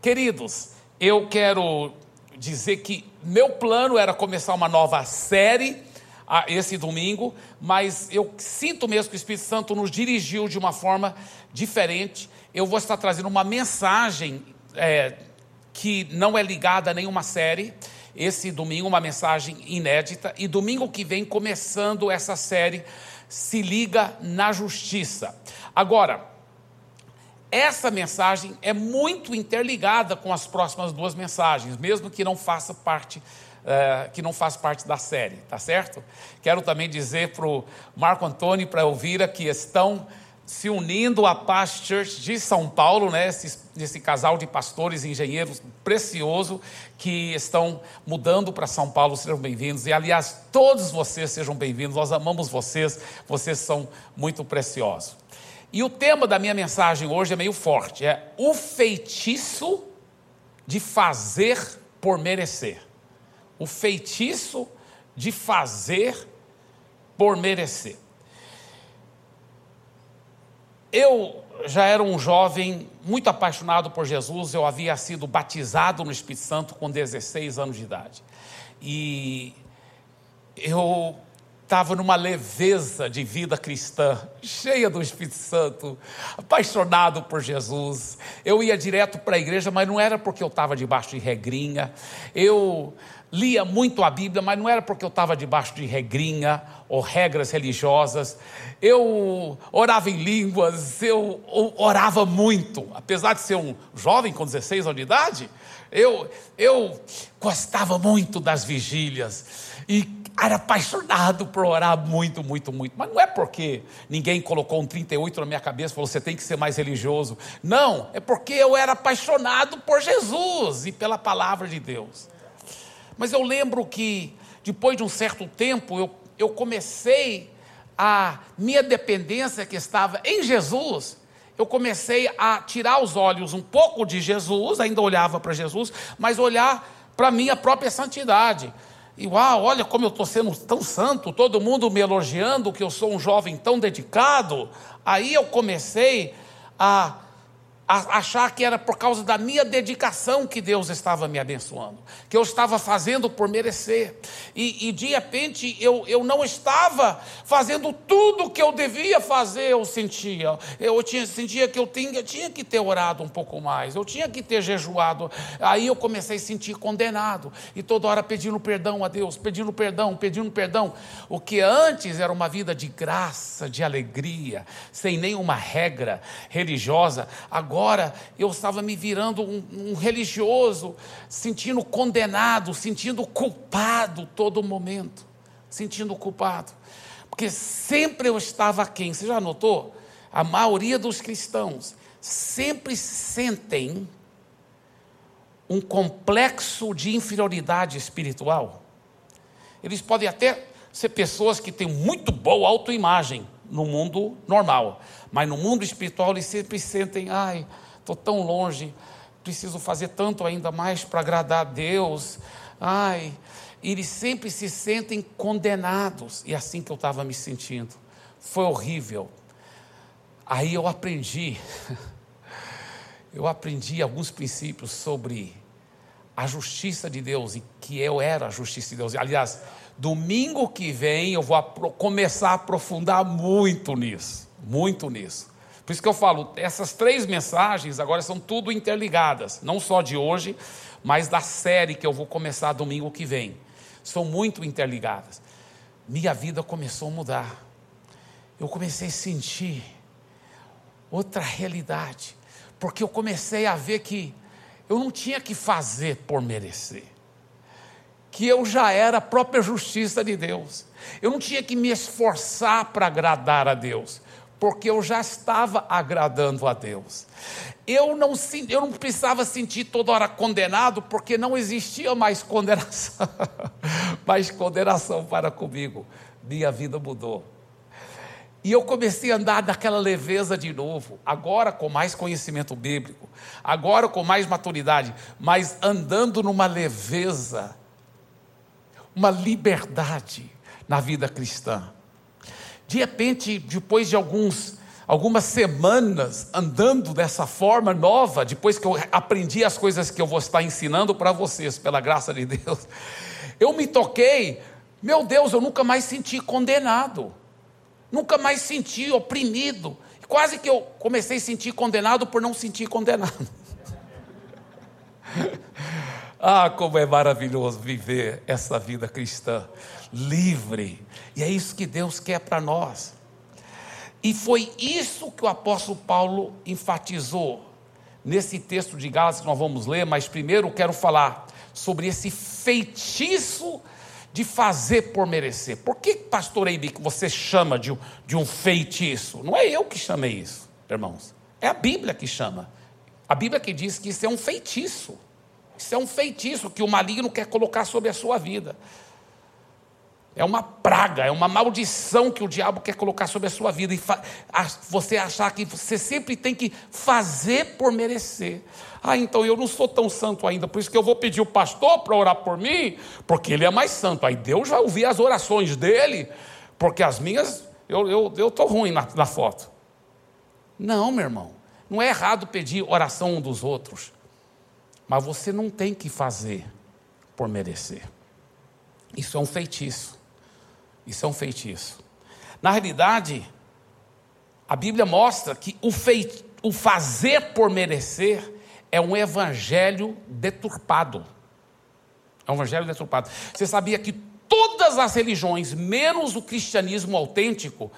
Queridos, eu quero dizer que meu plano era começar uma nova série ah, esse domingo, mas eu sinto mesmo que o Espírito Santo nos dirigiu de uma forma diferente. Eu vou estar trazendo uma mensagem é, que não é ligada a nenhuma série. Esse domingo, uma mensagem inédita. E domingo que vem, começando essa série, se liga na justiça. Agora, essa mensagem é muito interligada com as próximas duas mensagens, mesmo que não faça parte Uh, que não faça parte da série, tá certo? Quero também dizer para o Marco Antônio e para a Elvira que estão se unindo à Paz Church de São Paulo, né? Esse, esse casal de pastores e engenheiros precioso que estão mudando para São Paulo, sejam bem-vindos. E aliás, todos vocês sejam bem-vindos, nós amamos vocês, vocês são muito preciosos. E o tema da minha mensagem hoje é meio forte: é o feitiço de fazer por merecer. O feitiço de fazer por merecer. Eu já era um jovem muito apaixonado por Jesus, eu havia sido batizado no Espírito Santo com 16 anos de idade. E eu estava numa leveza de vida cristã, cheia do Espírito Santo, apaixonado por Jesus. Eu ia direto para a igreja, mas não era porque eu estava debaixo de regrinha. Eu lia muito a Bíblia, mas não era porque eu estava debaixo de regrinha ou regras religiosas. Eu orava em línguas, eu orava muito, apesar de ser um jovem com 16 anos de idade. Eu, eu gostava muito das vigílias e era apaixonado por orar muito, muito, muito. Mas não é porque ninguém colocou um 38 na minha cabeça e falou, você tem que ser mais religioso. Não, é porque eu era apaixonado por Jesus e pela palavra de Deus. Mas eu lembro que, depois de um certo tempo, eu, eu comecei a minha dependência que estava em Jesus, eu comecei a tirar os olhos um pouco de Jesus, ainda olhava para Jesus, mas olhar para a minha própria santidade. E uau, olha como eu estou sendo tão santo, todo mundo me elogiando que eu sou um jovem tão dedicado. Aí eu comecei a achar que era por causa da minha dedicação que Deus estava me abençoando, que eu estava fazendo por merecer. E, e de repente eu, eu não estava fazendo tudo o que eu devia fazer, eu sentia. Eu tinha, sentia que eu tinha, tinha que ter orado um pouco mais, eu tinha que ter jejuado. Aí eu comecei a sentir condenado, e toda hora pedindo perdão a Deus, pedindo perdão, pedindo perdão. O que antes era uma vida de graça, de alegria, sem nenhuma regra religiosa, agora agora eu estava me virando um, um religioso, sentindo condenado, sentindo culpado todo momento, sentindo culpado, porque sempre eu estava quem? Você já notou? A maioria dos cristãos sempre sentem um complexo de inferioridade espiritual. Eles podem até ser pessoas que têm muito boa autoimagem no mundo normal, mas no mundo espiritual eles sempre sentem, ai, estou tão longe, preciso fazer tanto ainda mais para agradar a Deus. Ai, eles sempre se sentem condenados. E é assim que eu estava me sentindo. Foi horrível. Aí eu aprendi, eu aprendi alguns princípios sobre a justiça de Deus e que eu era a justiça de Deus. Aliás, domingo que vem eu vou começar a aprofundar muito nisso muito nisso. Por isso que eu falo, essas três mensagens agora são tudo interligadas, não só de hoje, mas da série que eu vou começar domingo que vem. São muito interligadas. Minha vida começou a mudar. Eu comecei a sentir outra realidade, porque eu comecei a ver que eu não tinha que fazer por merecer, que eu já era a própria justiça de Deus. Eu não tinha que me esforçar para agradar a Deus porque eu já estava agradando a Deus. Eu não, eu não precisava sentir toda hora condenado, porque não existia mais condenação, mais condenação para comigo. Minha vida mudou. E eu comecei a andar daquela leveza de novo, agora com mais conhecimento bíblico, agora com mais maturidade, mas andando numa leveza, uma liberdade na vida cristã. De repente, depois de alguns, algumas semanas andando dessa forma nova, depois que eu aprendi as coisas que eu vou estar ensinando para vocês, pela graça de Deus, eu me toquei, meu Deus, eu nunca mais senti condenado, nunca mais senti oprimido, quase que eu comecei a sentir condenado por não sentir condenado. ah, como é maravilhoso viver essa vida cristã livre, e é isso que Deus quer para nós. E foi isso que o apóstolo Paulo enfatizou nesse texto de Gálatas que nós vamos ler, mas primeiro quero falar sobre esse feitiço de fazer por merecer. Por que, pastor Eibe, que você chama de, de um feitiço? Não é eu que chamei isso, irmãos. É a Bíblia que chama. A Bíblia que diz que isso é um feitiço. Isso é um feitiço que o maligno quer colocar sobre a sua vida. É uma praga, é uma maldição que o diabo quer colocar sobre a sua vida. E você achar que você sempre tem que fazer por merecer. Ah, então eu não sou tão santo ainda, por isso que eu vou pedir o pastor para orar por mim, porque ele é mais santo. Aí Deus vai ouvir as orações dele, porque as minhas, eu estou eu, ruim na, na foto. Não, meu irmão, não é errado pedir oração um dos outros, mas você não tem que fazer por merecer. Isso é um feitiço. Isso é um feitiço. Na realidade, a Bíblia mostra que o, feit, o fazer por merecer é um evangelho deturpado. É um evangelho deturpado. Você sabia que todas as religiões, menos o cristianismo autêntico,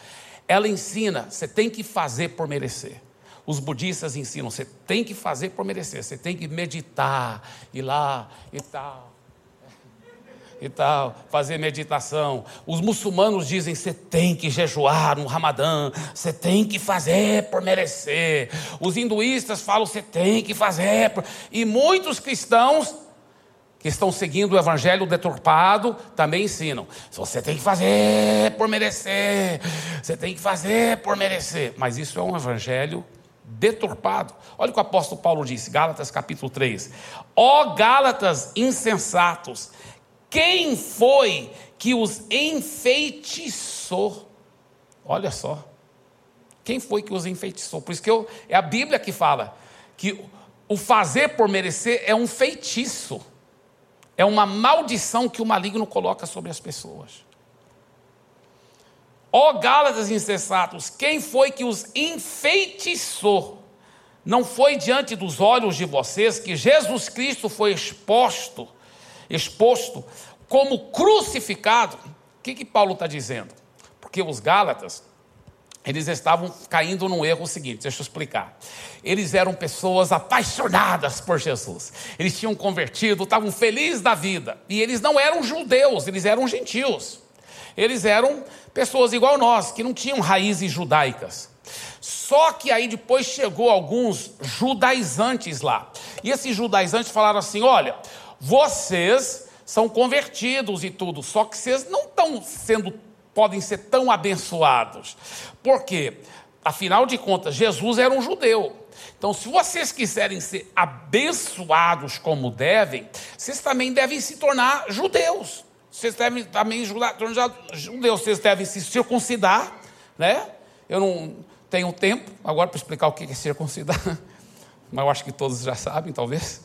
ela ensina, você tem que fazer por merecer. Os budistas ensinam, você tem que fazer por merecer, você tem que meditar, ir lá e tal e tal, fazer meditação. Os muçulmanos dizem: você tem que jejuar no Ramadã, você tem que fazer por merecer. Os hinduístas falam: você tem que fazer. Por... E muitos cristãos que estão seguindo o evangelho deturpado também ensinam: você tem que fazer por merecer, você tem que fazer por merecer. Mas isso é um evangelho deturpado. Olha o que o apóstolo Paulo disse, Gálatas capítulo 3. Ó Gálatas insensatos, quem foi que os enfeitiçou? Olha só. Quem foi que os enfeitiçou? Por isso que eu, é a Bíblia que fala que o fazer por merecer é um feitiço. É uma maldição que o maligno coloca sobre as pessoas. Ó Gálatas insensatos, quem foi que os enfeitiçou? Não foi diante dos olhos de vocês que Jesus Cristo foi exposto exposto como crucificado. O que, que Paulo está dizendo? Porque os Gálatas, eles estavam caindo num erro seguinte, deixa eu explicar. Eles eram pessoas apaixonadas por Jesus. Eles tinham convertido, estavam felizes da vida. E eles não eram judeus, eles eram gentios. Eles eram pessoas igual nós, que não tinham raízes judaicas. Só que aí depois chegou alguns judaizantes lá. E esses judaizantes falaram assim: olha, vocês são convertidos e tudo, só que vocês não estão sendo, podem ser tão abençoados. Por quê? Afinal de contas, Jesus era um judeu. Então, se vocês quiserem ser abençoados como devem, vocês também devem se tornar judeus. Vocês devem também tornar judeus, vocês devem se circuncidar, né? Eu não tenho tempo agora para explicar o que é circuncidar, mas eu acho que todos já sabem, talvez.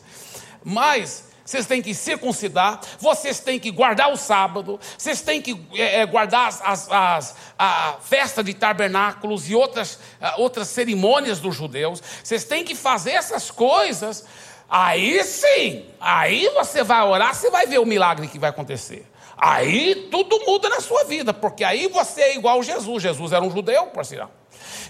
Mas vocês têm que circuncidar, vocês têm que guardar o sábado, vocês têm que é, é guardar as, as, as, a festa de tabernáculos e outras, outras cerimônias dos judeus, vocês têm que fazer essas coisas, aí sim, aí você vai orar, você vai ver o milagre que vai acontecer. Aí tudo muda na sua vida, porque aí você é igual a Jesus. Jesus era um judeu, por sinal.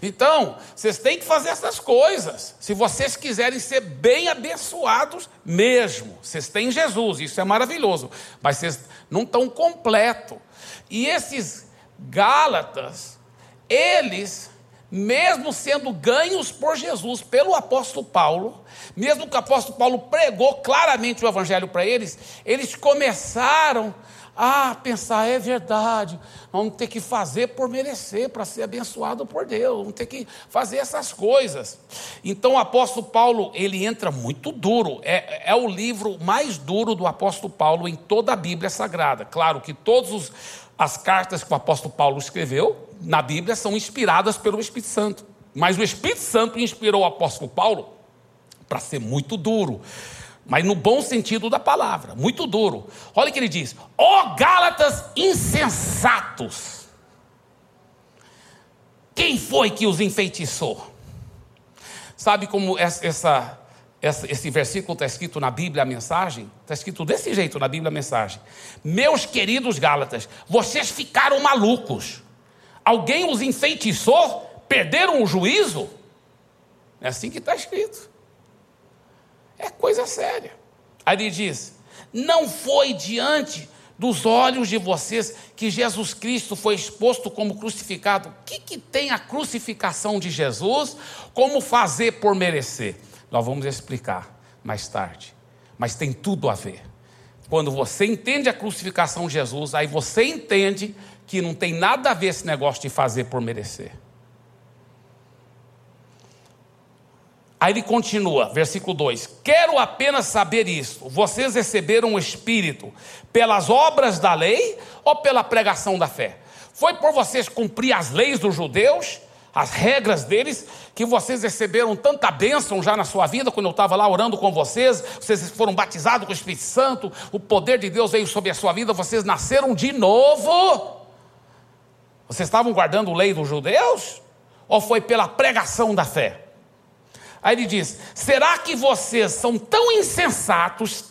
Então, vocês têm que fazer essas coisas. Se vocês quiserem ser bem abençoados mesmo. Vocês têm Jesus, isso é maravilhoso. Mas vocês não estão completo. E esses Gálatas, eles, mesmo sendo ganhos por Jesus, pelo apóstolo Paulo, mesmo que o apóstolo Paulo pregou claramente o evangelho para eles, eles começaram ah, pensar, é verdade, vamos ter que fazer por merecer, para ser abençoado por Deus, vamos ter que fazer essas coisas. Então o apóstolo Paulo, ele entra muito duro, é, é o livro mais duro do apóstolo Paulo em toda a Bíblia Sagrada. Claro que todas as cartas que o apóstolo Paulo escreveu na Bíblia são inspiradas pelo Espírito Santo. Mas o Espírito Santo inspirou o apóstolo Paulo para ser muito duro, mas no bom sentido da palavra, muito duro. Olha o que ele diz: ó oh, Gálatas insensatos. Quem foi que os enfeitiçou? Sabe como essa, essa, esse versículo está escrito na Bíblia, a mensagem? Está escrito desse jeito na Bíblia, a mensagem. Meus queridos Gálatas, vocês ficaram malucos. Alguém os enfeitiçou? Perderam o juízo? É assim que está escrito. É coisa séria. Aí ele diz: Não foi diante dos olhos de vocês que Jesus Cristo foi exposto como crucificado. O que, que tem a crucificação de Jesus? Como fazer por merecer? Nós vamos explicar mais tarde. Mas tem tudo a ver. Quando você entende a crucificação de Jesus, aí você entende que não tem nada a ver esse negócio de fazer por merecer. Aí ele continua, versículo 2: Quero apenas saber isso. Vocês receberam o Espírito pelas obras da lei ou pela pregação da fé? Foi por vocês cumprir as leis dos judeus, as regras deles, que vocês receberam tanta bênção já na sua vida, quando eu estava lá orando com vocês, vocês foram batizados com o Espírito Santo, o poder de Deus veio sobre a sua vida, vocês nasceram de novo. Vocês estavam guardando a lei dos judeus? Ou foi pela pregação da fé? Aí ele diz: será que vocês são tão insensatos,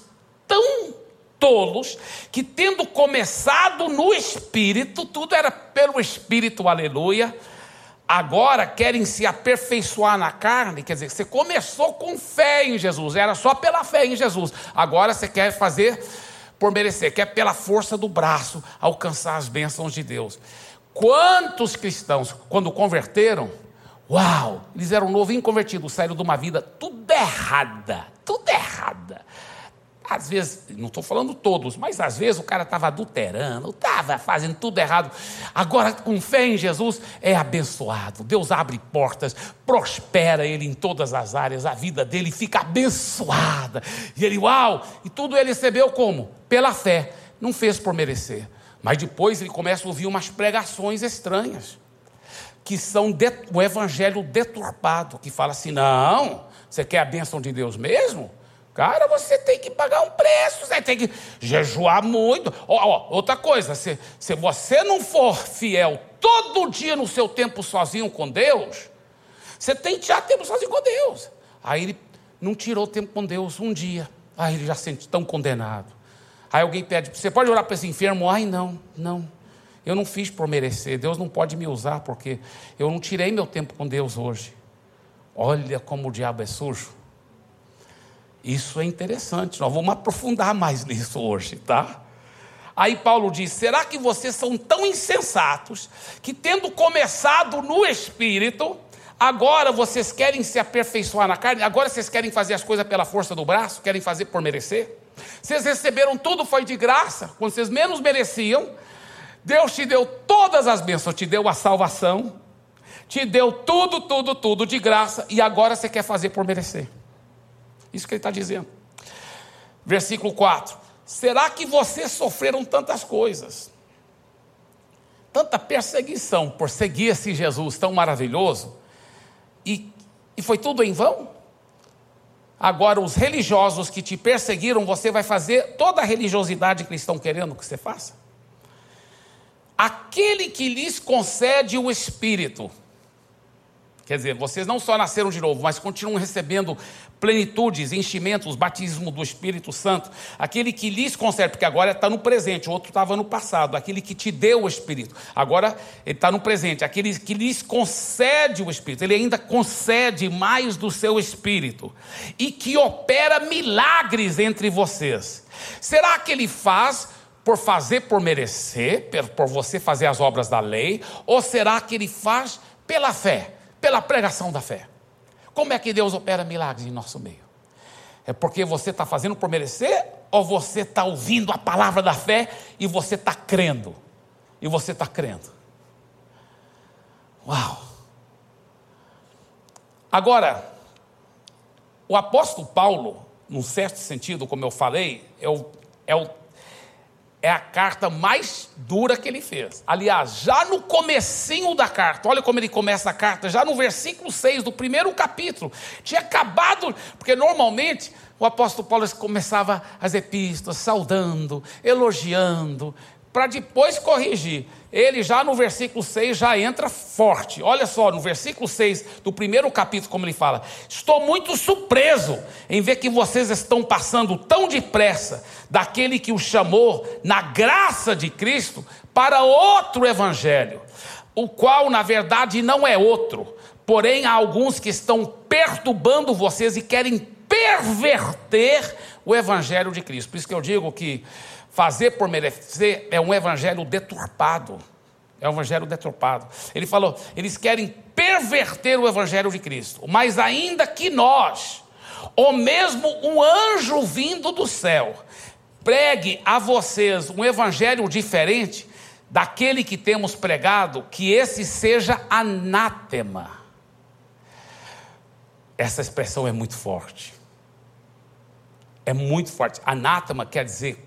tão tolos, que tendo começado no espírito, tudo era pelo espírito, aleluia, agora querem se aperfeiçoar na carne? Quer dizer, você começou com fé em Jesus, era só pela fé em Jesus, agora você quer fazer por merecer, quer pela força do braço alcançar as bênçãos de Deus. Quantos cristãos, quando converteram, Uau! Eles eram novo inconvertidos, saíram de uma vida tudo errada, tudo errada. Às vezes, não estou falando todos, mas às vezes o cara estava adulterando, estava fazendo tudo errado. Agora, com fé em Jesus, é abençoado. Deus abre portas, prospera ele em todas as áreas, a vida dele fica abençoada. E ele, uau! E tudo ele recebeu como? Pela fé. Não fez por merecer. Mas depois ele começa a ouvir umas pregações estranhas que são o evangelho deturpado, que fala assim: não, você quer a bênção de Deus mesmo? Cara, você tem que pagar um preço, você tem que jejuar muito. Outra coisa, se, se você não for fiel todo dia no seu tempo sozinho com Deus, você tem que tirar tempo sozinho com Deus. Aí ele não tirou tempo com Deus um dia. Aí ele já se sente tão condenado. Aí alguém pede, você pode orar para esse enfermo? Ai, não, não. Eu não fiz por merecer. Deus não pode me usar porque eu não tirei meu tempo com Deus hoje. Olha como o diabo é sujo. Isso é interessante. Nós vamos aprofundar mais nisso hoje, tá? Aí Paulo diz: será que vocês são tão insensatos que, tendo começado no espírito, agora vocês querem se aperfeiçoar na carne? Agora vocês querem fazer as coisas pela força do braço? Querem fazer por merecer? Vocês receberam tudo, foi de graça, quando vocês menos mereciam. Deus te deu todas as bênçãos, te deu a salvação, te deu tudo, tudo, tudo de graça, e agora você quer fazer por merecer. Isso que ele está dizendo. Versículo 4: Será que vocês sofreram tantas coisas, tanta perseguição por seguir esse Jesus tão maravilhoso, e, e foi tudo em vão? Agora, os religiosos que te perseguiram, você vai fazer toda a religiosidade que eles estão querendo que você faça? Aquele que lhes concede o Espírito. Quer dizer, vocês não só nasceram de novo, mas continuam recebendo plenitudes, enchimentos, batismo do Espírito Santo. Aquele que lhes concede, porque agora está no presente, o outro estava no passado. Aquele que te deu o Espírito, agora ele está no presente. Aquele que lhes concede o Espírito, ele ainda concede mais do seu Espírito e que opera milagres entre vocês. Será que ele faz por fazer por merecer, por você fazer as obras da lei, ou será que ele faz pela fé, pela pregação da fé? Como é que Deus opera milagres em nosso meio? É porque você está fazendo por merecer, ou você está ouvindo a palavra da fé e você está crendo? E você está crendo. Uau! Agora, o apóstolo Paulo, num certo sentido, como eu falei, é o, é o é a carta mais dura que ele fez. Aliás, já no comecinho da carta, olha como ele começa a carta, já no versículo 6 do primeiro capítulo, tinha acabado, porque normalmente o apóstolo Paulo começava as epístolas saudando, elogiando, para depois corrigir. Ele já no versículo 6 já entra forte. Olha só, no versículo 6 do primeiro capítulo, como ele fala: Estou muito surpreso em ver que vocês estão passando tão depressa daquele que o chamou na graça de Cristo para outro evangelho, o qual na verdade não é outro. Porém, há alguns que estão perturbando vocês e querem perverter o evangelho de Cristo. Por isso que eu digo que Fazer por merecer é um evangelho deturpado. É um evangelho deturpado. Ele falou: eles querem perverter o evangelho de Cristo. Mas ainda que nós, ou mesmo um anjo vindo do céu, pregue a vocês um evangelho diferente daquele que temos pregado, que esse seja anátema. Essa expressão é muito forte. É muito forte. Anátema quer dizer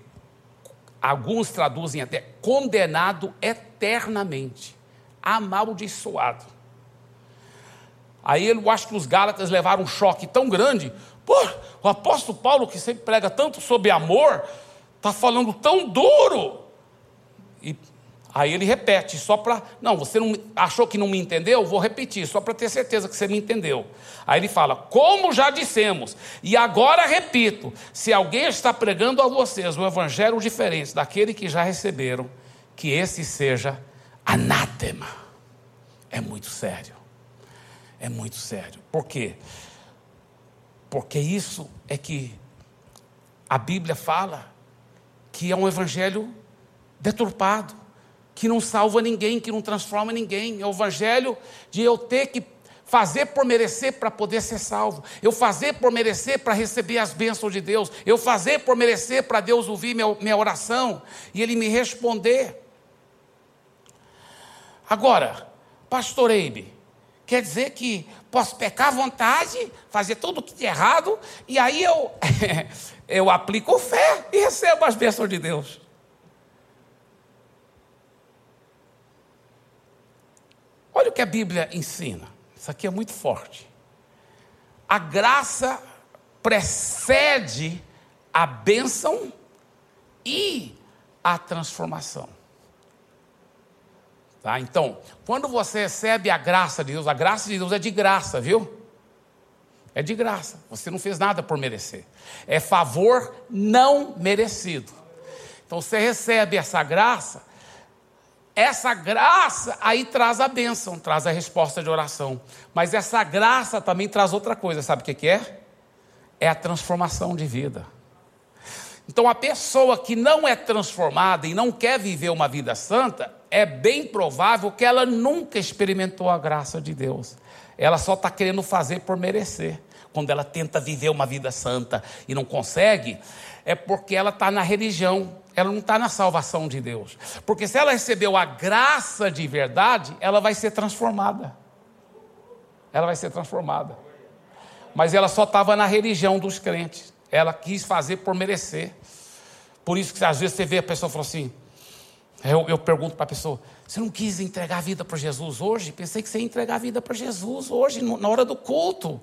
Alguns traduzem até condenado eternamente, amaldiçoado. Aí eu acho que os Gálatas levaram um choque tão grande. Pô, o apóstolo Paulo, que sempre prega tanto sobre amor, está falando tão duro. E Aí ele repete, só para. Não, você não achou que não me entendeu? Vou repetir, só para ter certeza que você me entendeu. Aí ele fala: Como já dissemos, e agora repito: se alguém está pregando a vocês um evangelho diferente daquele que já receberam, que esse seja anátema. É muito sério. É muito sério. Por quê? Porque isso é que a Bíblia fala que é um evangelho deturpado que não salva ninguém, que não transforma ninguém. É o evangelho de eu ter que fazer por merecer para poder ser salvo, eu fazer por merecer para receber as bênçãos de Deus, eu fazer por merecer para Deus ouvir minha, oração e Ele me responder. Agora, pastor Eibe, quer dizer que posso pecar à vontade, fazer tudo o que de errado, e aí eu, eu aplico fé e recebo as bênçãos de Deus. Olha o que a Bíblia ensina. Isso aqui é muito forte. A graça precede a bênção e a transformação. Tá? Então, quando você recebe a graça de Deus, a graça de Deus é de graça, viu? É de graça. Você não fez nada por merecer. É favor não merecido. Então você recebe essa graça essa graça aí traz a bênção, traz a resposta de oração. Mas essa graça também traz outra coisa, sabe o que, é? É a transformação de vida. Então, a pessoa que não é transformada e não quer viver uma vida santa, é bem provável que ela nunca experimentou a graça de Deus. Ela só está querendo fazer por merecer. Quando ela tenta viver uma vida santa e não consegue, é porque ela está na religião, ela não está na salvação de Deus. Porque se ela recebeu a graça de verdade, ela vai ser transformada. Ela vai ser transformada. Mas ela só estava na religião dos crentes. Ela quis fazer por merecer. Por isso que às vezes você vê a pessoa falando assim. Eu, eu pergunto para a pessoa: você não quis entregar a vida para Jesus hoje? Pensei que você ia entregar a vida para Jesus hoje, na hora do culto.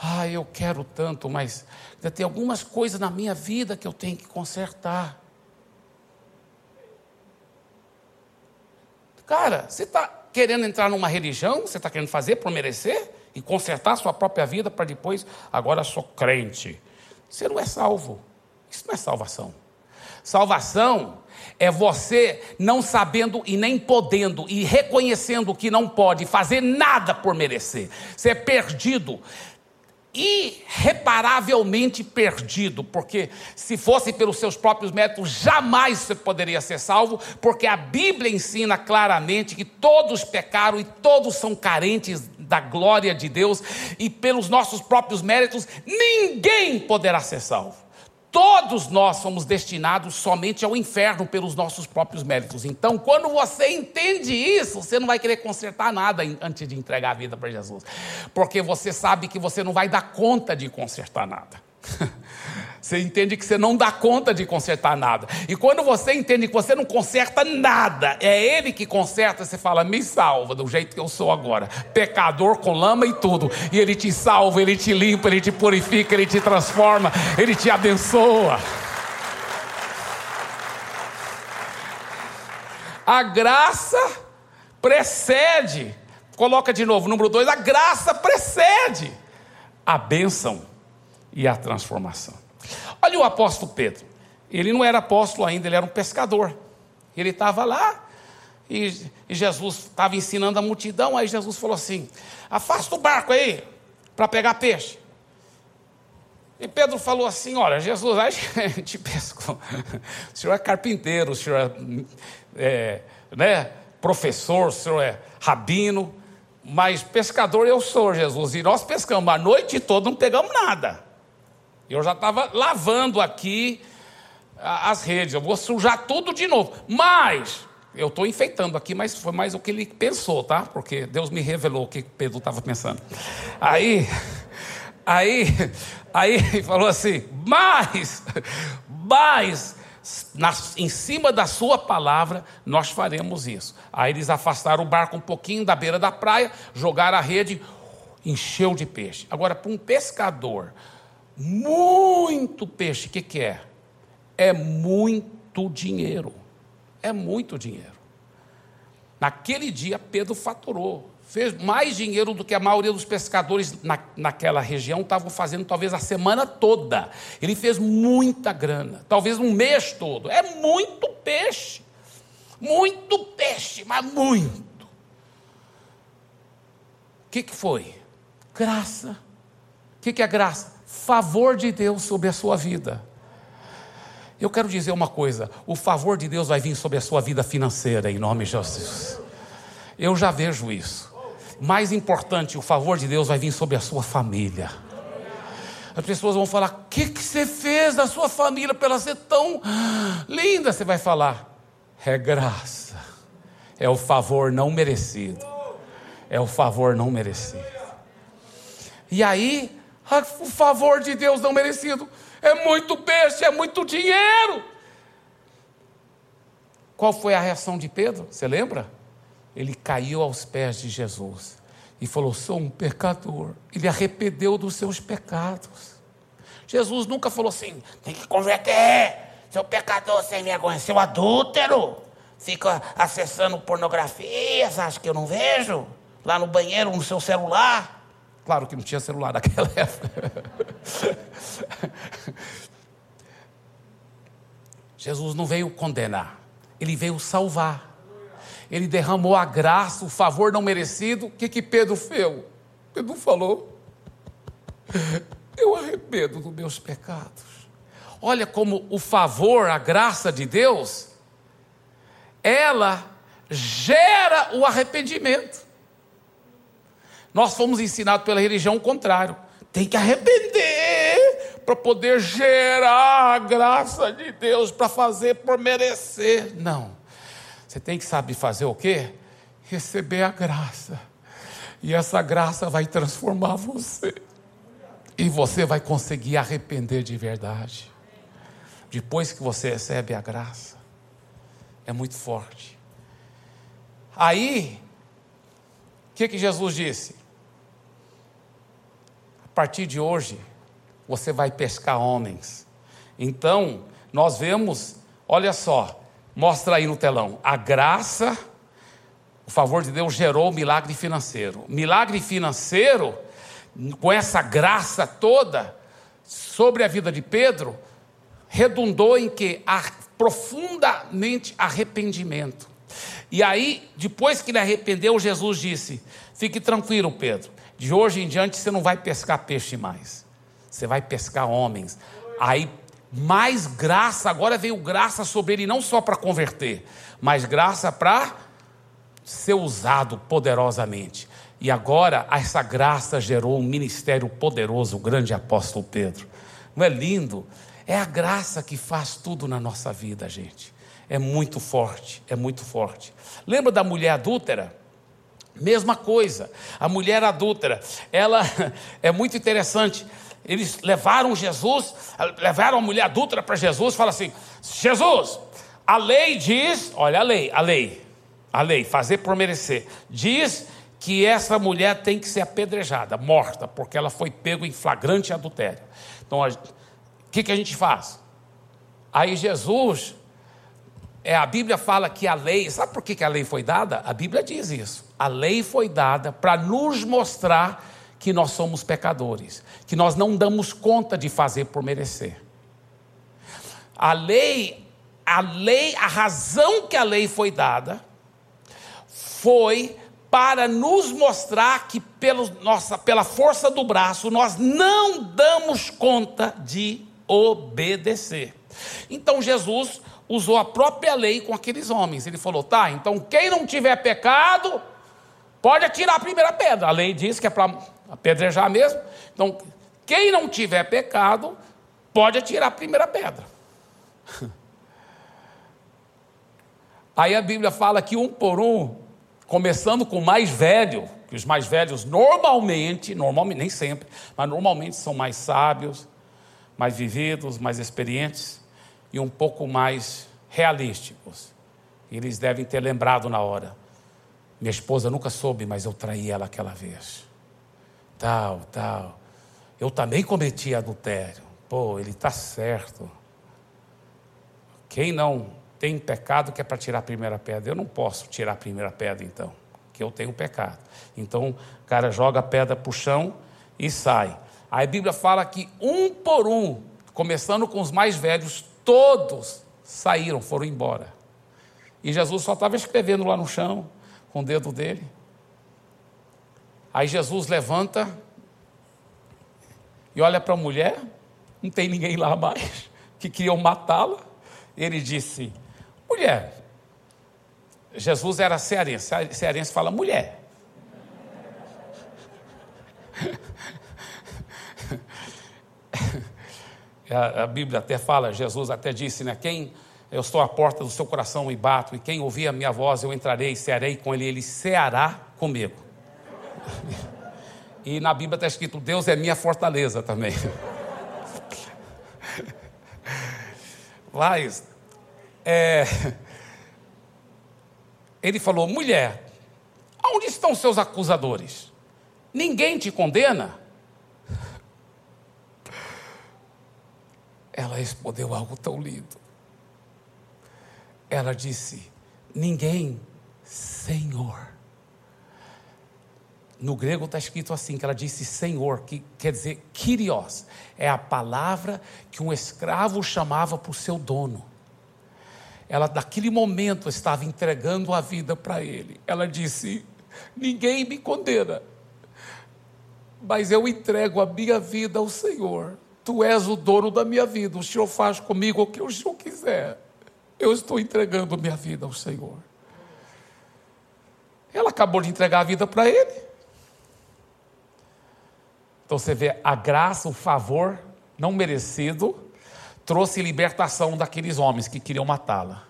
Ah, eu quero tanto, mas ainda tem algumas coisas na minha vida que eu tenho que consertar. Cara, você está querendo entrar numa religião, você está querendo fazer por merecer e consertar a sua própria vida para depois, agora sou crente. Você não é salvo. Isso não é salvação. Salvação é você não sabendo e nem podendo e reconhecendo que não pode fazer nada por merecer. Você é perdido irreparavelmente perdido, porque se fosse pelos seus próprios métodos, jamais você poderia ser salvo, porque a Bíblia ensina claramente que todos pecaram e todos são carentes da glória de Deus, e pelos nossos próprios méritos, ninguém poderá ser salvo. Todos nós somos destinados somente ao inferno pelos nossos próprios méritos. Então, quando você entende isso, você não vai querer consertar nada antes de entregar a vida para Jesus, porque você sabe que você não vai dar conta de consertar nada. Você entende que você não dá conta de consertar nada. E quando você entende que você não conserta nada, é Ele que conserta, você fala: me salva do jeito que eu sou agora. Pecador com lama e tudo. E Ele te salva, Ele te limpa, Ele te purifica, Ele te transforma, Ele te abençoa. A graça precede. Coloca de novo, número dois: a graça precede a bênção e a transformação. Olha o apóstolo Pedro. Ele não era apóstolo ainda, ele era um pescador. Ele estava lá e, e Jesus estava ensinando a multidão. Aí Jesus falou assim: Afasta o barco aí para pegar peixe. E Pedro falou assim: Olha, Jesus, a gente pescou. O senhor é carpinteiro, o senhor é, é né, professor, o senhor é rabino, mas pescador eu sou, Jesus. E nós pescamos a noite toda, não pegamos nada. Eu já estava lavando aqui as redes, eu vou sujar tudo de novo. Mas, eu estou enfeitando aqui, mas foi mais o que ele pensou, tá? Porque Deus me revelou o que Pedro estava pensando. Aí, aí, aí ele falou assim: mas, mas, na, em cima da sua palavra, nós faremos isso. Aí eles afastaram o barco um pouquinho da beira da praia, jogaram a rede, encheu de peixe. Agora, para um pescador muito peixe, o que, que é? É muito dinheiro. É muito dinheiro. Naquele dia, Pedro faturou. Fez mais dinheiro do que a maioria dos pescadores na, naquela região estavam fazendo, talvez a semana toda. Ele fez muita grana, talvez um mês todo. É muito peixe. Muito peixe, mas muito. O que, que foi? Graça. O que, que é graça? Favor de Deus sobre a sua vida. Eu quero dizer uma coisa: o favor de Deus vai vir sobre a sua vida financeira, em nome de Jesus. Eu já vejo isso. Mais importante, o favor de Deus vai vir sobre a sua família. As pessoas vão falar: o que, que você fez da sua família para ela ser tão linda? Você vai falar: é graça, é o favor não merecido. É o favor não merecido. E aí, o favor de Deus não merecido. É muito peixe, é muito dinheiro. Qual foi a reação de Pedro? Você lembra? Ele caiu aos pés de Jesus e falou: Sou um pecador. Ele arrependeu dos seus pecados. Jesus nunca falou assim: tem que converter, seu pecador sem vergonha, seu adúltero. Fica acessando pornografias, acha que eu não vejo? Lá no banheiro, no seu celular. Claro que não tinha celular naquela época. Jesus não veio condenar, ele veio salvar. Ele derramou a graça, o favor não merecido. O que, que Pedro fez? Pedro falou: Eu arrependo dos meus pecados. Olha como o favor, a graça de Deus, ela gera o arrependimento. Nós fomos ensinados pela religião o contrário. Tem que arrepender para poder gerar a graça de Deus, para fazer por merecer. Não. Você tem que saber fazer o quê? Receber a graça. E essa graça vai transformar você. E você vai conseguir arrepender de verdade. Depois que você recebe a graça. É muito forte. Aí, que, que Jesus disse? partir de hoje, você vai pescar homens. Então, nós vemos, olha só, mostra aí no telão, a graça, o favor de Deus gerou o milagre financeiro. Milagre financeiro, com essa graça toda sobre a vida de Pedro, redundou em que? profundamente arrependimento. E aí, depois que ele arrependeu, Jesus disse: Fique tranquilo, Pedro, de hoje em diante você não vai pescar peixe mais. Você vai pescar homens. Aí mais graça, agora veio graça sobre ele não só para converter, mas graça para ser usado poderosamente. E agora essa graça gerou um ministério poderoso, o grande apóstolo Pedro. Não é lindo? É a graça que faz tudo na nossa vida, gente. É muito forte, é muito forte. Lembra da mulher adúltera? Mesma coisa, a mulher adúltera, ela é muito interessante. eles levaram Jesus, levaram a mulher adulta para Jesus, fala assim: Jesus, a lei diz, olha a lei, a lei, a lei, fazer por merecer, diz que essa mulher tem que ser apedrejada, morta, porque ela foi pego em flagrante adultério. Então, o que, que a gente faz? Aí Jesus, é, a Bíblia fala que a lei, sabe por que, a lei foi dada? A Bíblia diz isso. A lei foi dada para nos mostrar que nós somos pecadores, que nós não damos conta de fazer por merecer. A lei, a lei, a razão que a lei foi dada foi para nos mostrar que pelo nossa, pela força do braço nós não damos conta de obedecer. Então Jesus usou a própria lei com aqueles homens. Ele falou: "Tá, então quem não tiver pecado, pode atirar a primeira pedra". A lei diz que é para apedrejar mesmo. Então, quem não tiver pecado, pode atirar a primeira pedra. Aí a Bíblia fala que um por um, começando com o mais velho, que os mais velhos normalmente, normalmente, nem sempre, mas normalmente são mais sábios, mais vividos, mais experientes e um pouco mais realísticos. Eles devem ter lembrado na hora. Minha esposa nunca soube, mas eu traí ela aquela vez. Tal, tal. Eu também cometi adultério. Pô, ele está certo. Quem não tem pecado que é para tirar a primeira pedra. Eu não posso tirar a primeira pedra, então, que eu tenho pecado. Então, o cara joga a pedra para o chão e sai. Aí a Bíblia fala que um por um, começando com os mais velhos, todos saíram, foram embora. E Jesus só estava escrevendo lá no chão, com o dedo dele. Aí Jesus levanta e olha para a mulher, não tem ninguém lá mais, que queriam matá-la. Ele disse: Mulher. Jesus era cearense. Cearense fala mulher. A, a, Bíblia até fala, Jesus até disse, né? Quem eu estou à porta do seu coração e bato, e quem ouvir a minha voz, eu entrarei e cearei com ele, ele ceará comigo. E na Bíblia está escrito: Deus é minha fortaleza também. Mas é, ele falou: mulher, onde estão seus acusadores? Ninguém te condena? Ela respondeu algo tão lindo. Ela disse: Ninguém, Senhor. No grego está escrito assim, que ela disse Senhor, que quer dizer Kyrios. É a palavra que um escravo chamava para o seu dono ela naquele momento estava entregando a vida para ele. Ela disse: Ninguém me condena, mas eu entrego a minha vida ao Senhor. Tu és o dono da minha vida, o Senhor faz comigo o que o Senhor quiser. Eu estou entregando minha vida ao Senhor. Ela acabou de entregar a vida para ele. Então você vê a graça, o favor não merecido trouxe libertação daqueles homens que queriam matá-la.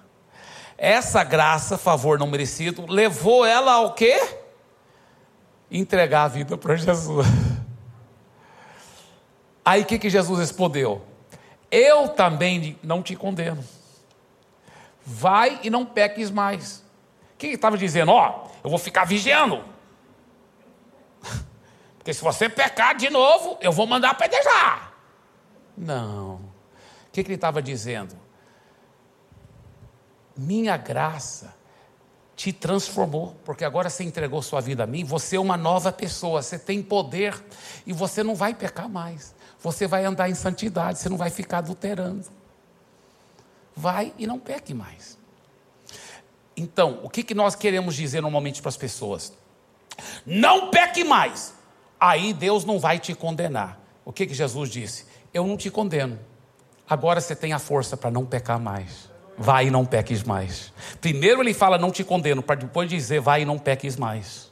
Essa graça, favor não merecido, levou ela ao quê? Entregar a vida para Jesus. Aí o que, que Jesus respondeu? Eu também não te condeno. Vai e não peques mais. O que ele estava dizendo? Ó, eu vou ficar vigiando. Porque se você pecar de novo, eu vou mandar apedrejar. Não que, que ele estava dizendo? Minha graça te transformou, porque agora você entregou sua vida a mim, você é uma nova pessoa, você tem poder e você não vai pecar mais. Você vai andar em santidade, você não vai ficar adulterando. Vai e não peque mais. Então, o que, que nós queremos dizer normalmente para as pessoas? Não peque mais. Aí Deus não vai te condenar. O que, que Jesus disse? Eu não te condeno. Agora você tem a força para não pecar mais. Vai e não peques mais. Primeiro ele fala não te condeno, para depois dizer vai e não peques mais.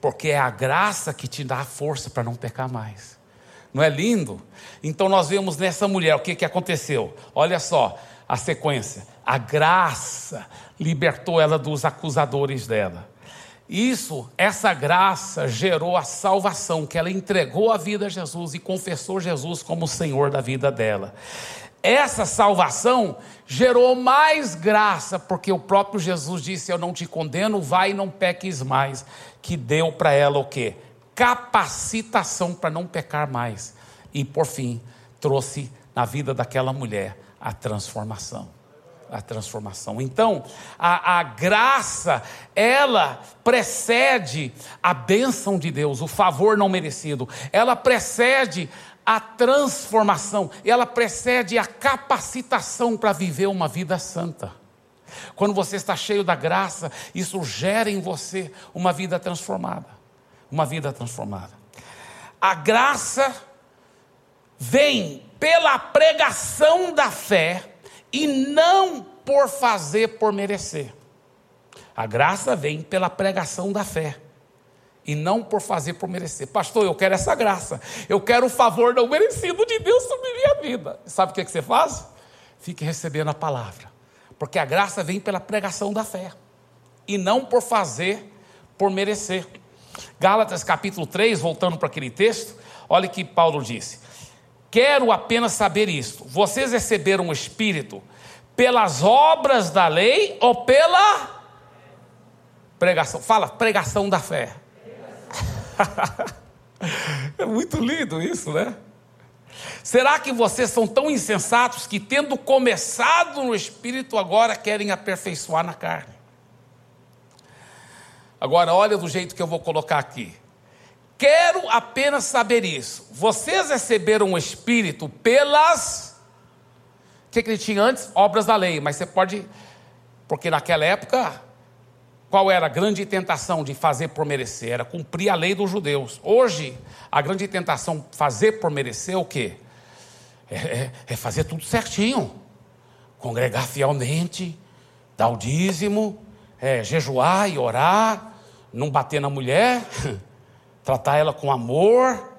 Porque é a graça que te dá a força para não pecar mais. Não é lindo? Então nós vemos nessa mulher o que, que aconteceu. Olha só a sequência. A graça libertou ela dos acusadores dela. Isso, essa graça gerou a salvação, que ela entregou a vida a Jesus e confessou Jesus como o Senhor da vida dela. Essa salvação gerou mais graça, porque o próprio Jesus disse: Eu não te condeno, vai e não peques mais. Que deu para ela o quê? Capacitação para não pecar mais. E por fim, trouxe na vida daquela mulher a transformação a transformação. Então, a, a, graça, ela precede a bênção de Deus, o favor não merecido. Ela precede a transformação, ela precede a capacitação para viver uma vida santa. Quando você está cheio da graça, isso gera em você uma vida transformada. Uma vida transformada. A graça vem pela pregação da fé e não por fazer por merecer. A graça vem pela pregação da fé e não por fazer por merecer. Pastor, eu quero essa graça. Eu quero o favor não merecido de Deus sobre minha vida. Sabe o que, que você faz? Fique recebendo a palavra. Porque a graça vem pela pregação da fé e não por fazer por merecer. Gálatas capítulo 3, voltando para aquele texto, olha que Paulo disse: Quero apenas saber isto: vocês receberam o Espírito pelas obras da lei ou pela pregação? Fala, pregação da fé. é muito lindo isso, né? Será que vocês são tão insensatos que, tendo começado no espírito, agora querem aperfeiçoar na carne? Agora, olha do jeito que eu vou colocar aqui. Quero apenas saber isso. Vocês receberam o Espírito pelas. O que, que ele tinha antes? Obras da lei. Mas você pode. Porque naquela época, qual era a grande tentação de fazer por merecer? Era cumprir a lei dos judeus. Hoje, a grande tentação fazer por merecer é o quê? É, é, é fazer tudo certinho. Congregar fielmente, dar o dízimo, é, jejuar e orar, não bater na mulher. tratar ela com amor.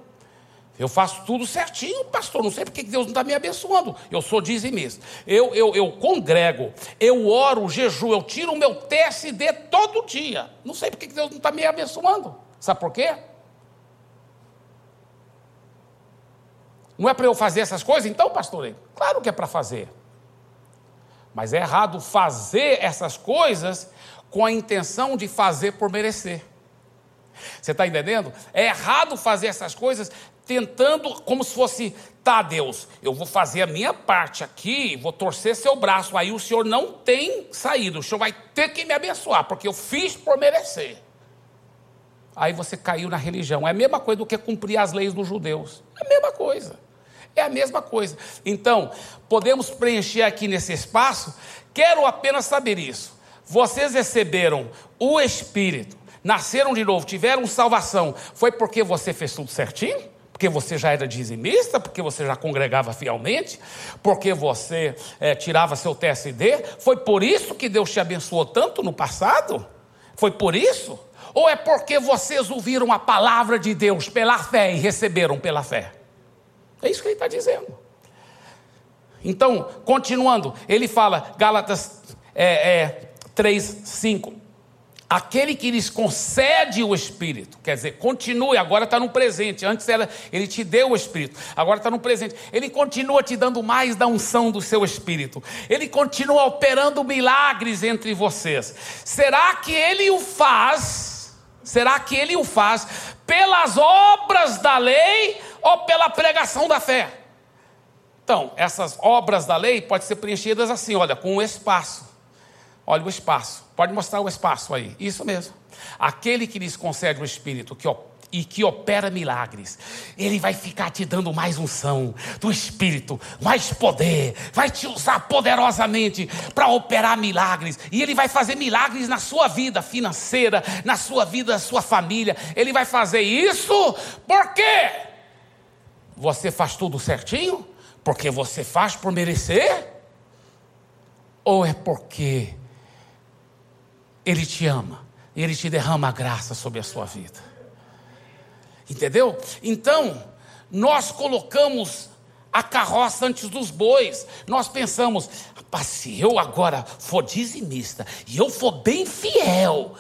Eu faço tudo certinho, pastor. Não sei porque Deus não está me abençoando. Eu sou dizimista. Eu, eu, eu congrego, eu oro, jejuo, eu tiro o meu TSD todo dia. Não sei porque Deus não está me abençoando. Sabe por quê? Não é para eu fazer essas coisas? Então, pastor, claro que é para fazer. Mas é errado fazer essas coisas com a intenção de fazer por merecer. Você está entendendo? É errado fazer essas coisas tentando como se fosse, tá, Deus, eu vou fazer a minha parte aqui, vou torcer seu braço, aí o Senhor não tem saído, o Senhor vai ter que me abençoar, porque eu fiz por merecer. Aí você caiu na religião. É a mesma coisa do que cumprir as leis dos judeus. É a mesma coisa. É a mesma coisa. Então, podemos preencher aqui nesse espaço. Quero apenas saber isso. Vocês receberam o Espírito nasceram de novo, tiveram salvação, foi porque você fez tudo certinho? Porque você já era dizimista, porque você já congregava fielmente, porque você é, tirava seu TSD? Foi por isso que Deus te abençoou tanto no passado? Foi por isso? Ou é porque vocês ouviram a palavra de Deus pela fé e receberam pela fé? É isso que ele está dizendo. Então, continuando, ele fala, Gálatas é, é, 3, 5 aquele que lhes concede o Espírito, quer dizer, continue, agora está no presente, antes ela, ele te deu o Espírito, agora está no presente, ele continua te dando mais da unção do seu Espírito, ele continua operando milagres entre vocês. Será que ele o faz? Será que ele o faz pelas obras da lei ou pela pregação da fé? Então, essas obras da lei podem ser preenchidas assim, olha, com o espaço. Olha o espaço. Pode mostrar o espaço aí. Isso mesmo. Aquele que lhes concede o Espírito que e que opera milagres, ele vai ficar te dando mais unção do Espírito, mais poder, vai te usar poderosamente para operar milagres, e ele vai fazer milagres na sua vida financeira, na sua vida, na sua família. Ele vai fazer isso porque você faz tudo certinho? Porque você faz por merecer? Ou é porque ele te ama. E Ele te derrama a graça sobre a sua vida. Entendeu? Então, nós colocamos a carroça antes dos bois. Nós pensamos, se eu agora for dizimista e eu for bem fiel,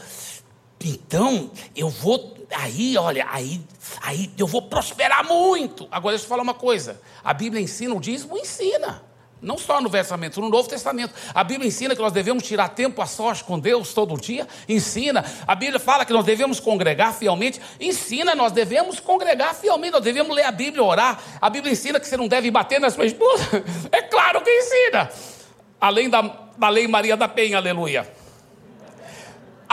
então eu vou, aí, olha, aí, aí eu vou prosperar muito. Agora deixa eu falar uma coisa: a Bíblia ensina, o dízimo ensina. Não só no Velho Testamento, no Novo Testamento. A Bíblia ensina que nós devemos tirar tempo a sós com Deus todo dia. Ensina. A Bíblia fala que nós devemos congregar fielmente. Ensina, nós devemos congregar fielmente. Nós devemos ler a Bíblia, orar. A Bíblia ensina que você não deve bater na sua esposa. É claro que ensina. Além da, da lei Maria da Penha, aleluia.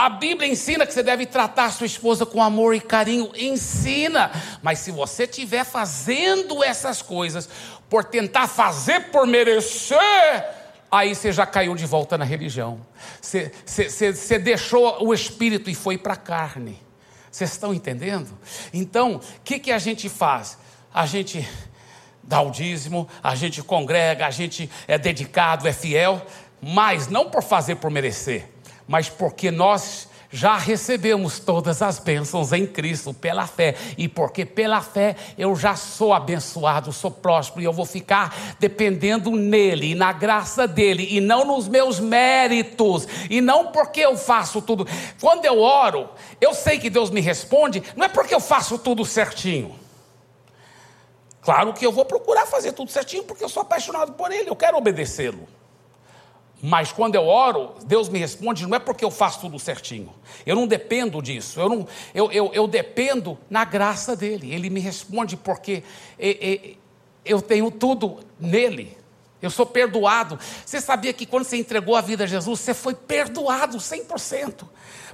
A Bíblia ensina que você deve tratar sua esposa com amor e carinho. Ensina. Mas se você estiver fazendo essas coisas por tentar fazer por merecer, aí você já caiu de volta na religião. Você, você, você deixou o espírito e foi para a carne. Vocês estão entendendo? Então, o que, que a gente faz? A gente dá o dízimo, a gente congrega, a gente é dedicado, é fiel, mas não por fazer por merecer mas porque nós já recebemos todas as bênçãos em Cristo pela fé, e porque pela fé eu já sou abençoado, sou próspero, e eu vou ficar dependendo nele e na graça dele, e não nos meus méritos, e não porque eu faço tudo. Quando eu oro, eu sei que Deus me responde, não é porque eu faço tudo certinho. Claro que eu vou procurar fazer tudo certinho, porque eu sou apaixonado por ele, eu quero obedecê-lo. Mas quando eu oro, Deus me responde, não é porque eu faço tudo certinho. Eu não dependo disso. Eu, não, eu, eu, eu dependo na graça dele. Ele me responde porque eu tenho tudo nele. Eu sou perdoado. Você sabia que quando você entregou a vida a Jesus, você foi perdoado 100%.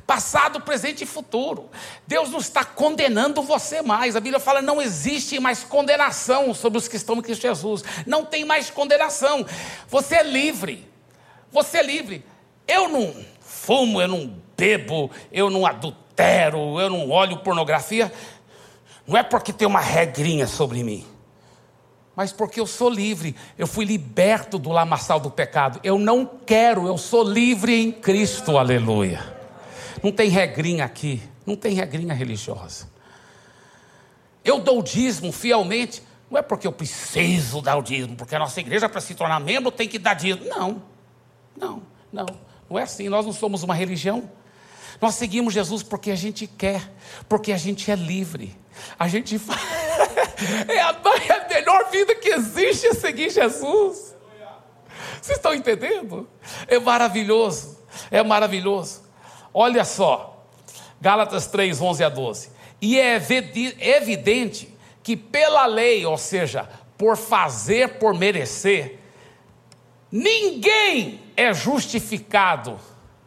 Passado, presente e futuro. Deus não está condenando você mais. A Bíblia fala: não existe mais condenação sobre os que estão em Cristo Jesus. Não tem mais condenação. Você é livre. Você é livre. Eu não fumo, eu não bebo, eu não adultero, eu não olho pornografia. Não é porque tem uma regrinha sobre mim, mas porque eu sou livre. Eu fui liberto do lamaçal do pecado. Eu não quero, eu sou livre em Cristo, aleluia. Não tem regrinha aqui, não tem regrinha religiosa. Eu dou dízimo fielmente, não é porque eu preciso dar o dízimo, porque a nossa igreja, para se tornar membro, tem que dar dízimo. Não. Não, não, não é assim. Nós não somos uma religião. Nós seguimos Jesus porque a gente quer, porque a gente é livre. A gente faz... é, a, é a melhor vida que existe é seguir Jesus. Vocês estão entendendo? É maravilhoso, é maravilhoso. Olha só, Gálatas 3, 11 a 12. E é evidente que pela lei, ou seja, por fazer, por merecer, Ninguém é justificado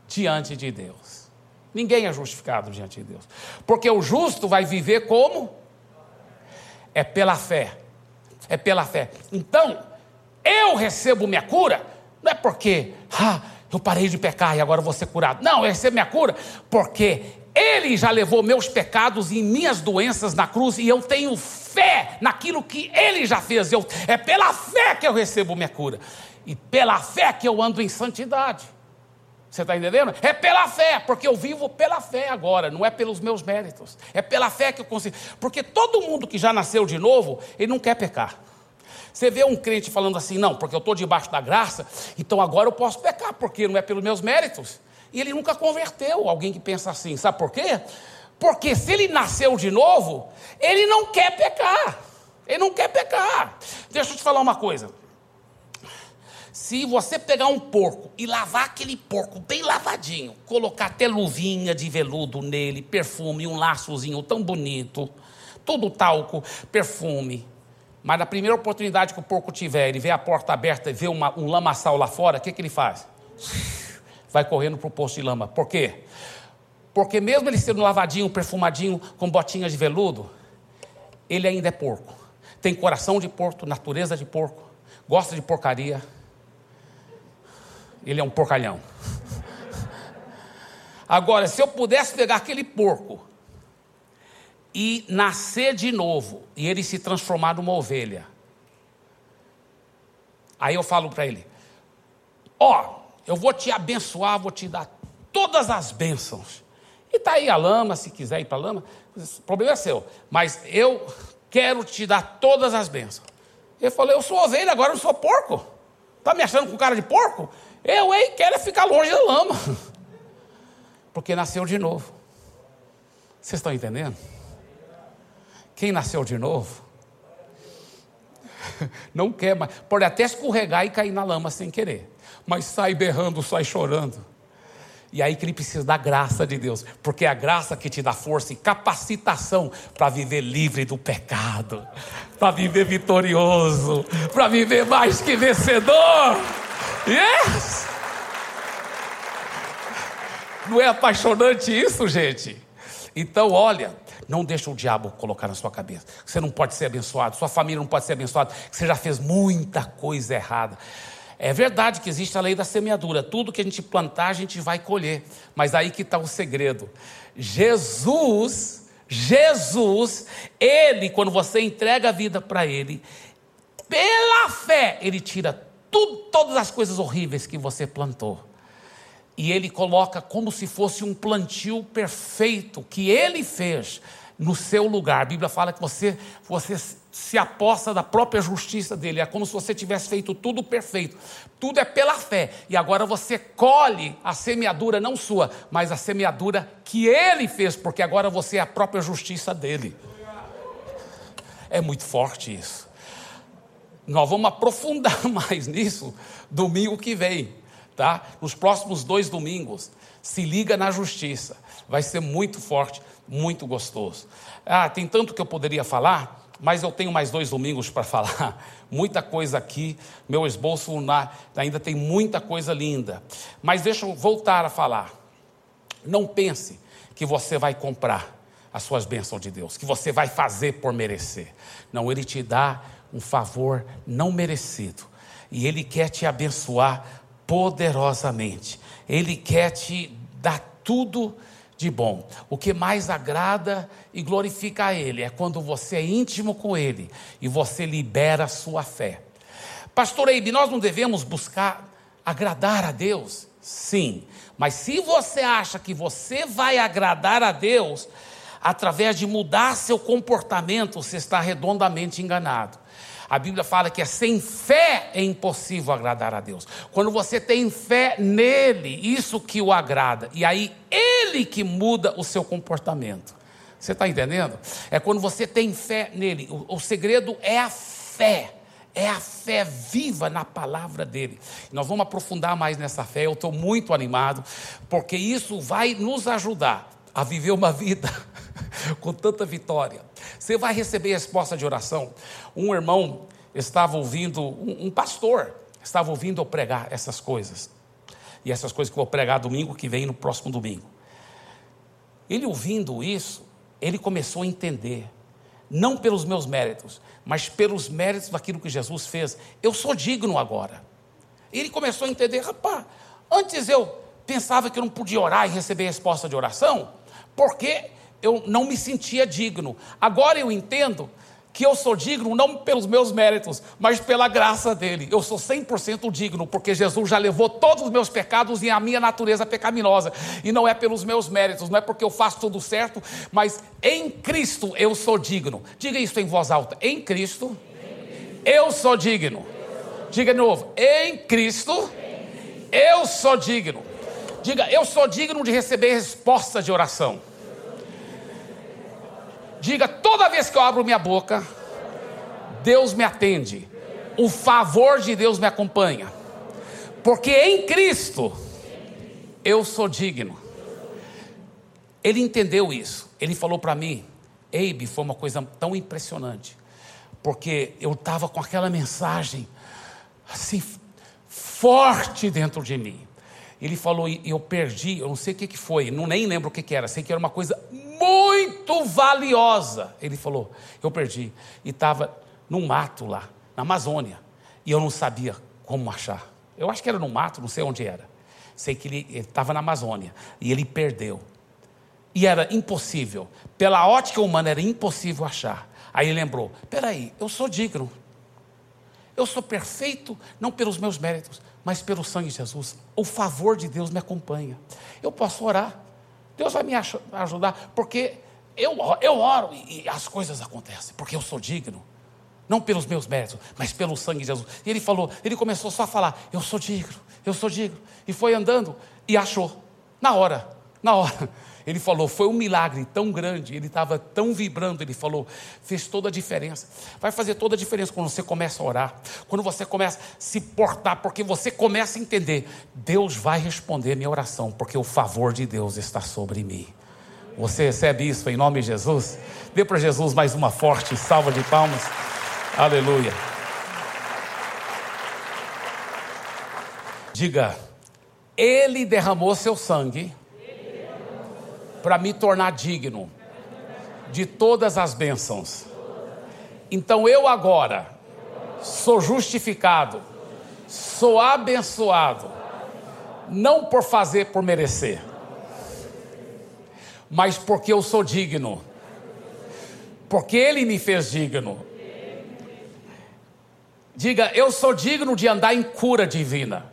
diante de Deus. Ninguém é justificado diante de Deus. Porque o justo vai viver como? É pela fé. É pela fé. Então, eu recebo minha cura, não é porque ah, eu parei de pecar e agora vou ser curado. Não, eu recebo minha cura porque Ele já levou meus pecados e minhas doenças na cruz e eu tenho fé naquilo que Ele já fez. Eu, é pela fé que eu recebo minha cura e pela fé que eu ando em santidade. Você está entendendo? É pela fé, porque eu vivo pela fé agora, não é pelos meus méritos. É pela fé que eu consigo. Porque todo mundo que já nasceu de novo, ele não quer pecar. Você vê um crente falando assim, não, porque eu estou debaixo da graça, então agora eu posso pecar, porque não é pelos meus méritos. E ele nunca converteu alguém que pensa assim. Sabe por quê? Porque se ele nasceu de novo, ele não quer pecar. Ele não quer pecar. Deixa eu te falar uma coisa. Se você pegar um porco e lavar aquele porco bem lavadinho, colocar até luvinha de veludo nele, perfume, um laçozinho tão bonito, tudo talco, perfume. Mas na primeira oportunidade que o porco tiver, ele vê a porta aberta e vê uma, um lamaçal lá fora, o que, que ele faz? Vai correndo para o posto de lama. Por quê? Porque mesmo ele sendo lavadinho, perfumadinho, com botinhas de veludo, ele ainda é porco. Tem coração de porco, natureza de porco, gosta de porcaria ele é um porcalhão. Agora, se eu pudesse pegar aquele porco e nascer de novo, e ele se transformar numa ovelha, aí eu falo para ele: Ó, oh, eu vou te abençoar, vou te dar todas as bênçãos. E está aí a lama, se quiser ir para a lama, o problema é seu. Mas eu quero te dar todas as bênçãos. Ele falou: Eu sou ovelha, agora eu sou porco. Está me achando com cara de porco? Eu, hein, quero é ficar longe da lama. Porque nasceu de novo. Vocês estão entendendo? Quem nasceu de novo não quer mais, pode até escorregar e cair na lama sem querer, mas sai berrando, sai chorando. E aí que ele precisa da graça de Deus, porque é a graça que te dá força e capacitação para viver livre do pecado, para viver vitorioso, para viver mais que vencedor. Yes! Não é apaixonante isso, gente? Então, olha, não deixa o diabo colocar na sua cabeça. Você não pode ser abençoado, sua família não pode ser abençoada, você já fez muita coisa errada. É verdade que existe a lei da semeadura. Tudo que a gente plantar, a gente vai colher. Mas aí que está o segredo. Jesus, Jesus, Ele, quando você entrega a vida para Ele, pela fé, Ele tira tudo, todas as coisas horríveis que você plantou. E Ele coloca como se fosse um plantio perfeito que Ele fez no seu lugar. A Bíblia fala que você, você se aposta da própria justiça dele. É como se você tivesse feito tudo perfeito. Tudo é pela fé. E agora você colhe a semeadura, não sua, mas a semeadura que ele fez, porque agora você é a própria justiça dele. É muito forte isso. Nós vamos aprofundar mais nisso domingo que vem, tá? Nos próximos dois domingos. Se liga na justiça. Vai ser muito forte, muito gostoso. Ah, tem tanto que eu poderia falar mas eu tenho mais dois domingos para falar. Muita coisa aqui, meu esboço na, ainda tem muita coisa linda. Mas deixa eu voltar a falar. Não pense que você vai comprar as suas bênçãos de Deus, que você vai fazer por merecer. Não, Ele te dá um favor não merecido. E Ele quer te abençoar poderosamente. Ele quer te dar tudo de bom. O que mais agrada e glorifica a Ele é quando você é íntimo com Ele e você libera a sua fé. Pastor Eibe, nós não devemos buscar agradar a Deus? Sim, mas se você acha que você vai agradar a Deus através de mudar seu comportamento, você está redondamente enganado. A Bíblia fala que é sem fé é impossível agradar a Deus. Quando você tem fé nele, isso que o agrada. E aí ele que muda o seu comportamento. Você está entendendo? É quando você tem fé nele. O, o segredo é a fé. É a fé viva na palavra dele. Nós vamos aprofundar mais nessa fé. Eu estou muito animado, porque isso vai nos ajudar a viver uma vida com tanta vitória. Você vai receber resposta de oração. Um irmão estava ouvindo, um, um pastor estava ouvindo eu pregar essas coisas. E essas coisas que eu vou pregar domingo que vem no próximo domingo. Ele ouvindo isso, ele começou a entender, não pelos meus méritos, mas pelos méritos daquilo que Jesus fez. Eu sou digno agora. Ele começou a entender, rapaz, antes eu pensava que eu não podia orar e receber resposta de oração, porque eu não me sentia digno. Agora eu entendo que eu sou digno não pelos meus méritos, mas pela graça dele. Eu sou 100% digno, porque Jesus já levou todos os meus pecados e a minha natureza pecaminosa. E não é pelos meus méritos, não é porque eu faço tudo certo, mas em Cristo eu sou digno. Diga isso em voz alta: em Cristo, eu sou digno. Diga de novo: em Cristo, eu sou digno. Diga, eu sou digno de receber resposta de oração. Diga, toda vez que eu abro minha boca, Deus me atende. O favor de Deus me acompanha. Porque em Cristo eu sou digno. Ele entendeu isso. Ele falou para mim, Eibe, foi uma coisa tão impressionante. Porque eu estava com aquela mensagem assim forte dentro de mim. Ele falou, e eu perdi, eu não sei o que, que foi, não nem lembro o que, que era, sei que era uma coisa muito valiosa. Ele falou, eu perdi. E estava num mato lá, na Amazônia. E eu não sabia como achar. Eu acho que era no mato, não sei onde era. Sei que ele estava na Amazônia. E ele perdeu. E era impossível. Pela ótica humana era impossível achar. Aí ele lembrou: peraí, eu sou digno. Eu sou perfeito, não pelos meus méritos, mas pelo sangue de Jesus. O favor de Deus me acompanha. Eu posso orar. Deus vai me ajudar, porque eu, eu oro e, as coisas acontecem, porque eu sou digno. Não pelos meus méritos, mas pelo sangue de Jesus. E ele falou, ele começou só a falar: Eu sou digno, eu sou digno. E foi andando e achou, na hora, na hora. Ele falou, foi um milagre tão grande, ele estava tão vibrando, ele falou, fez toda a diferença. Vai fazer toda a diferença quando você começa a orar, quando você começa a se portar, porque você começa a entender, Deus vai responder minha oração, porque o favor de Deus está sobre mim. Você recebe isso em nome de Jesus? Dê para Jesus mais uma forte salva de palmas. Aleluia. Diga, Ele derramou seu sangue para me tornar digno de todas as bênçãos. Então eu agora sou justificado, sou abençoado, não por fazer por merecer, mas porque eu sou digno, porque Ele me fez digno. Diga, eu sou digno de andar em cura divina,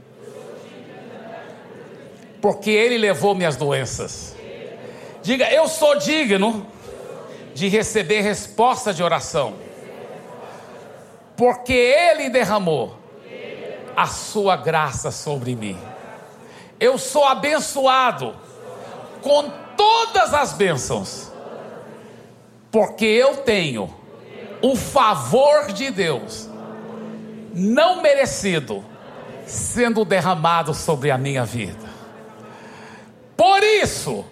porque Ele levou minhas doenças. Diga, eu sou digno de receber resposta de oração, porque Ele derramou a sua graça sobre mim. Eu sou abençoado com todas as bênçãos, porque eu tenho o favor de Deus, não merecido, sendo derramado sobre a minha vida. Por isso,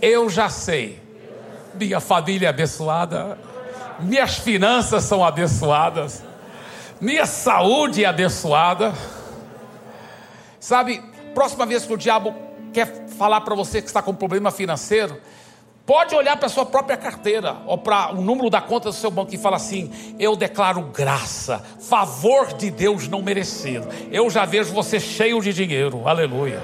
eu já sei. Minha família é abençoada, minhas finanças são abençoadas, minha saúde é abençoada. Sabe, próxima vez que o diabo quer falar para você que está com problema financeiro, pode olhar para a sua própria carteira ou para o número da conta do seu banco e falar assim: Eu declaro graça, favor de Deus não merecido. Eu já vejo você cheio de dinheiro, aleluia,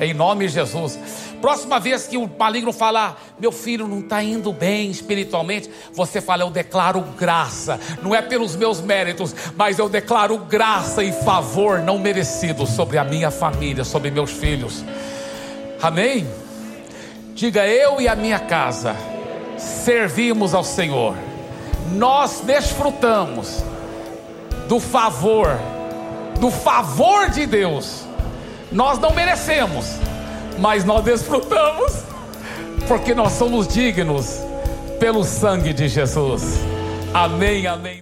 em nome de Jesus. Próxima vez que o maligno falar, meu filho não está indo bem espiritualmente, você fala, eu declaro graça, não é pelos meus méritos, mas eu declaro graça e favor não merecido sobre a minha família, sobre meus filhos. Amém? Diga, eu e a minha casa servimos ao Senhor, nós desfrutamos do favor, do favor de Deus, nós não merecemos mas nós desfrutamos, porque nós somos dignos pelo sangue de Jesus. Amém, amém.